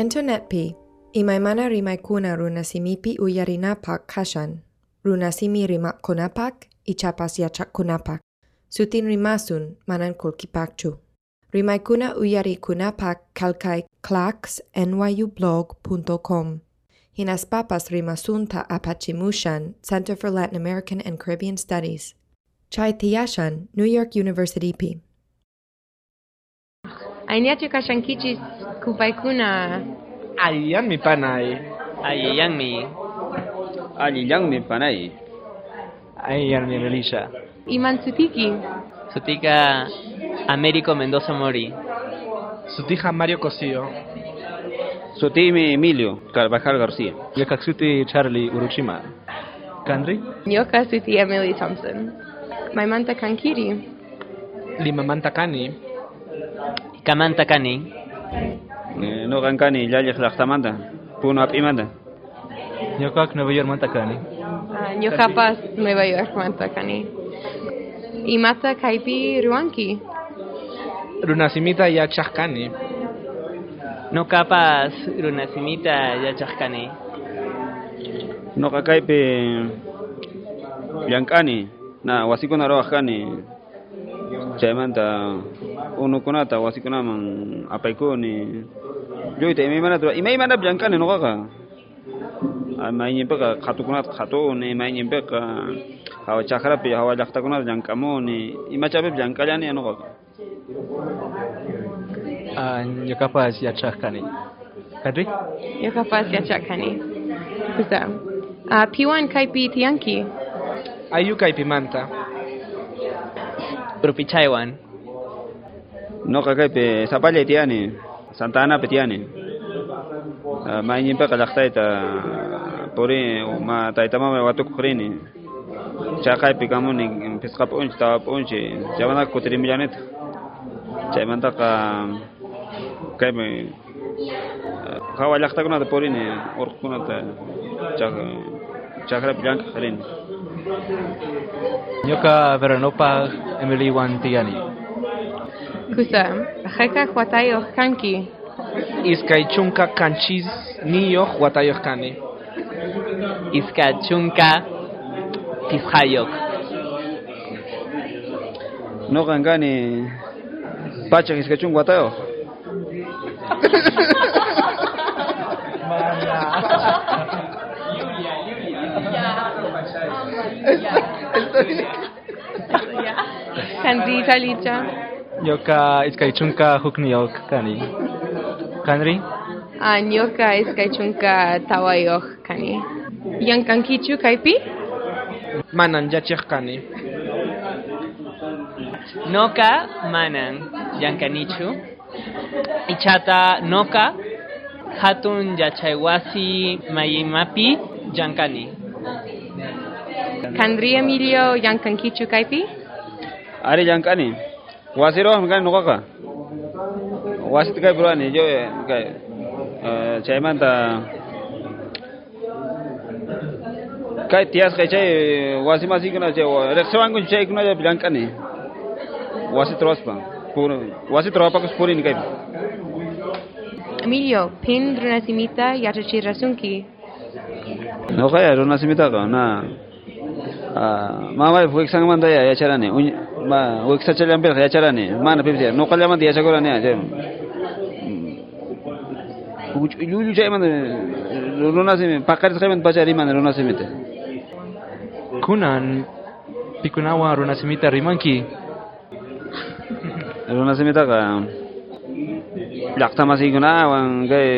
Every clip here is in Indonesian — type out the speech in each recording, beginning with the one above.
Internet pi, imaymana rimaykuna runasimipi uyarinapak kashan, runasimi rimak konapak, ichapas yachak konapak, sutin rimasun manan kulkipakchu. Rimaykuna uyari kunapak kalkai clacks nyublog.com. Hinas papas rimasunta apachimushan, Center for Latin American and Caribbean Studies. Chai Tiyashan, New York University P. Ainiatu kupaykuna Ayan mi panay. Ayayang mi. Aliyang mi panay. Ayan mi Melissa. iman sutiki. Sutika Américo Mendoza Mori. Sutija Mario Cosío. Sutimi Emilio Carvajal García. Yakaksuti Charlie Uruchima. Kandri. Nyoka suti Emily Thompson. Maimanta kankiri. Lima Mantakani. Kamanta Kani nuqan kani llalliq llaqtamanta puna ap'imanta ñuqaqa nueva yorkmanta kani ñuqapas ah, nueva yorkmanta kani imata kaypi ruwanki runasimita yachaq kani nuqapas runasimita yachaq kani nuqa kaypi llank'ani na wasikunarowaq kani chaymanta unukunata wasikunaman apaykuni lluyta imaymanatura imaymanapis llankani nuqaqa imayninpiqa qhatukunata qhatuni imayninpiqa hawa chaqrapi hawa llaqtakunata llank'amuni imachapipis llank'allani nuqaqa ñuqapas ah, yachaqkani katri ñuqapas yachaqkani kusa. Ah, Piwan kaypi tiyanki ayu kaypimanta Rupichaywan. No kakaypi sapalla tiani. Santa Ana tiani. Mayñinpiqa llaqtayta puri ma taytamama watukuqrini. Chaqaypi kamuni pisqa p'unchi tawa p'unchi chaymanta kutirimillanita. Chaymantaqa kaypi hawa llaqtakunata purini urqukunata chakrapi llank'aq rini. Ñoka veranopag Emily Wantiani. Kusa, jeka huatayo kanki. Iskaichunka kanchis niyo huatayo kani. Iskaichunka tizhayok. No gangani. Pacha iskaichun huatayo. Kandri talicha. Nyoka Iskaichunka Hukniyok Kani. Kandri. Uh, nyoka iskaichunka tawayok kani. Yang kankichu kaipi? Manan Yachakani. Noka manan yankanichu. Ichata noka hatun yachaywasi mayimapi yankani. Kandri Emilio yang kankichu kaipi? Ari llank'ani. Wasiro kani nuqaqa. Wasita kay purani yo kay chaymanta kay tiyasqa chay wasimasikuna chay riqsiwanku chaykuna llank'ani. Wasi. Puro wasi tropakus purini kaypi. Emilio, pin runasimita yachachirasunki. Nuqaya runasimitaqa na mamay wiksanmanta ya yacharani uñ ma wiksachallanpiqa yacharani mana pipis nuqallamanta yachakurani chay llullu chaymanta runasimi paqarisqaymanta pacha rimani runasimita Kunan Pikunawa Runasimita Rimanki. runasimitaqa llaqtamasiykunawan kay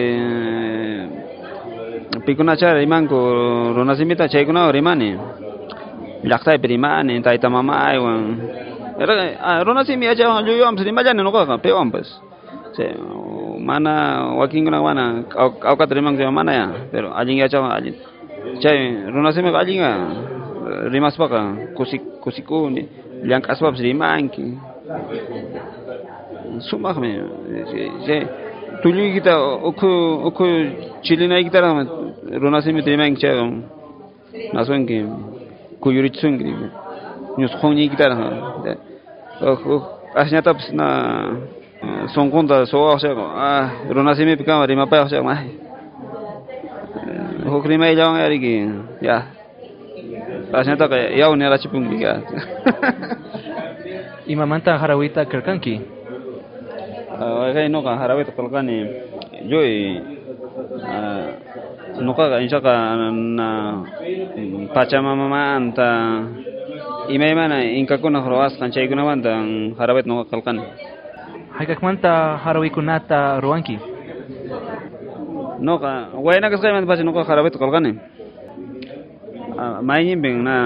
pikunacha rimanku runasimita chaykunawan rimani llaqtaypi rimani tayta mamaywan runasimi yachawan lluyuwanpas rimallani nuqaqa piwanpas chay mana wakinkuna mana? Awkata rimanku mana ya? Pero allin yachawan allin chay runasimiqa allinga rimaspaqa kusi kusikuni llank'aspapas rimanki sumaqmi chay tulluykita ukhu ukhu chilinaykitara runasimita rimanki chayqa nasunki kuyurichisunki ñusqunñiykitara ashñatapas na songkonta so siya ko. Ah runa simi pika rima pa siya mah hukri mai jawang ari gi ya. Rasanya tak kayak ya unia cipung biga Imamanta harawita kerkanki. kay no ka harawit kalkani joy nuka ka insya ka na pachama mama anta imay mana inka ko na hroas kan chay gunawan dang harawit nuka kalkani Haykakmanta harawikunata ruanki. no ka wayna kas kay man pacha nuka harawit kalkani may beng na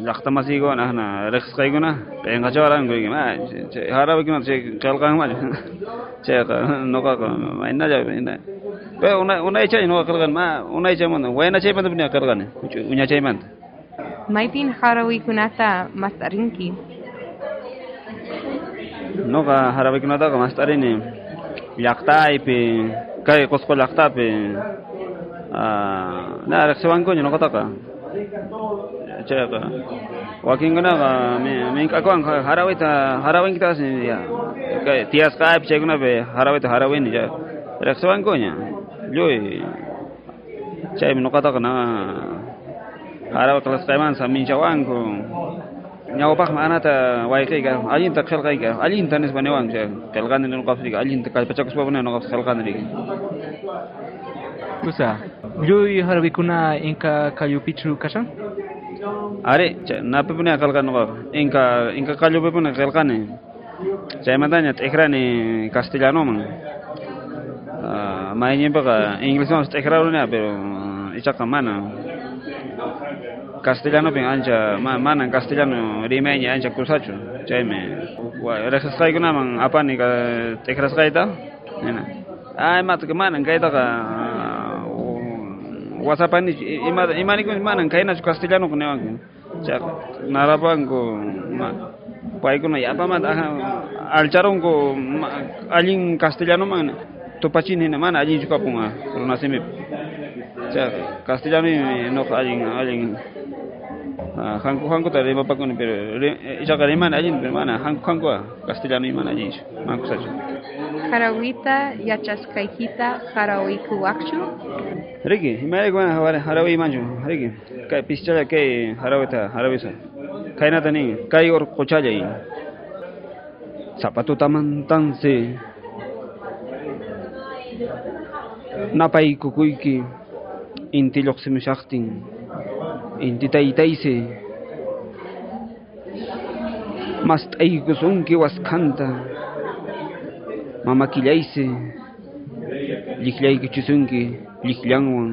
lakta masigo na na rex kay guna kay nga chawaran ko ma harawit kuna che kalkang ma che Pe una una chay nuka kalkan ma una chay man wayna chay man punya kalkan unya chay man Maipin harawikunata mastarinki. no ka harawi kuna ta ka mastari ni yakta ipi kay yakta pe ah na reksewan ko ni no ka ta ka che ka waking guna ka me me ka ko ang harawi ta harawin kita sin ya kay tias ka ip che guna joy. Chay no ka ta ka na harawi kelas kaiman sa min chawang ko nyawa pak mana ta wai kai ga alin ta khel kai ga alin ta nes bane wang je khel kan ni no diga alin ta kal pachak spa bane no khel kan ni Kusa. Yui harawikuna inka kayu pichu kashan? are na pe punya khel kan no inka inka kalyo pe punya khel kan mas tekra ni pero icha kamana castellano ping ancha ma mana castellano rimenya ancha kusachu chaime wa resas kai kuna mang apa ni ka tekras kai ta nena ai mat ke mana? Kai ta ka whatsapp ni ima imani kun mana? Kai na castellano kun wang cha narapang ko pai kuna apa mat? Alcharong ko aling castellano man to pachin ni mana aling juga punga runa semi cha castellano no aling aling hanku hanku ta reba pakun pero isa ka mana ajin pero mana hanku hanku castellano mana ajin manku saja Harawita yachaskaykita harawikuwakchu. Rigi, himaya gwana haware harawi manju. Rigi, kai pischala kai harawita harawisa. Kai na tani kai or kochaja yi. Sapatu taman tanse. napay kukuyki inti lluqsimushaqtin inti taytaysi mast'aykusunki waskhanta mamakillaysi lliklllaykuchisunki llikllanwan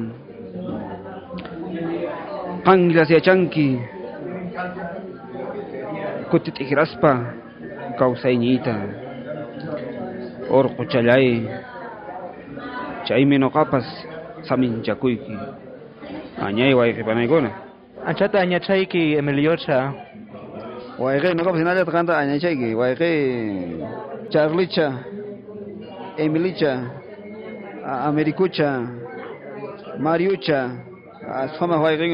qanglasiachanki kutit'iqraspa kawsayñiyta urquchallay caimeno qapas saminchakuyki añay wayqipanaykuna anchata añachayki Emiliocha wayqiy noqapas hinallata qanta añachayki wayqiy Charlicha Emilicha Americucha Mariucha sumaq wayqin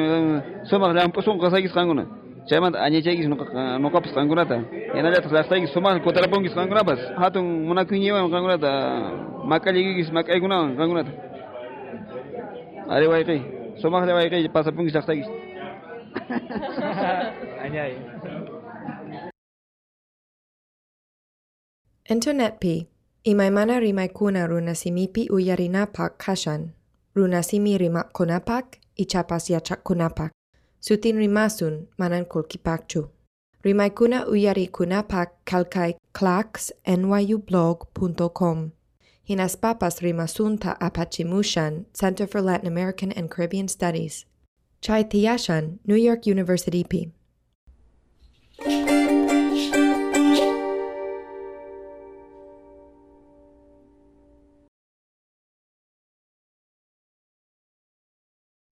sumaq llampusunqa saykisqankuna qankuna. Chaymanta añachaykis noqapas qankunata. Hinallata llaqtaykis somaq kutarapunkis qankunapas. Hatun munakuyñiwan qankunata makalligikis mak'aykunawan qankunata. Ari wayqi. Somaqlla wayqi pasapunkis llaqtaykis. Anyay. Internet pi, imaymana rimaykuna runasimipi uyarinapak kashan, runasimi rimaqkunapak ichapas yachaqkunapak, sutin rimasun manan kulkipakchu. Rimaykuna uyarikunapak kalkay clacksnyublog.com. Hinaspapas rimasunta apachimushan Center for Latin American and Caribbean Studies. Chai Tiyashan, New York University P.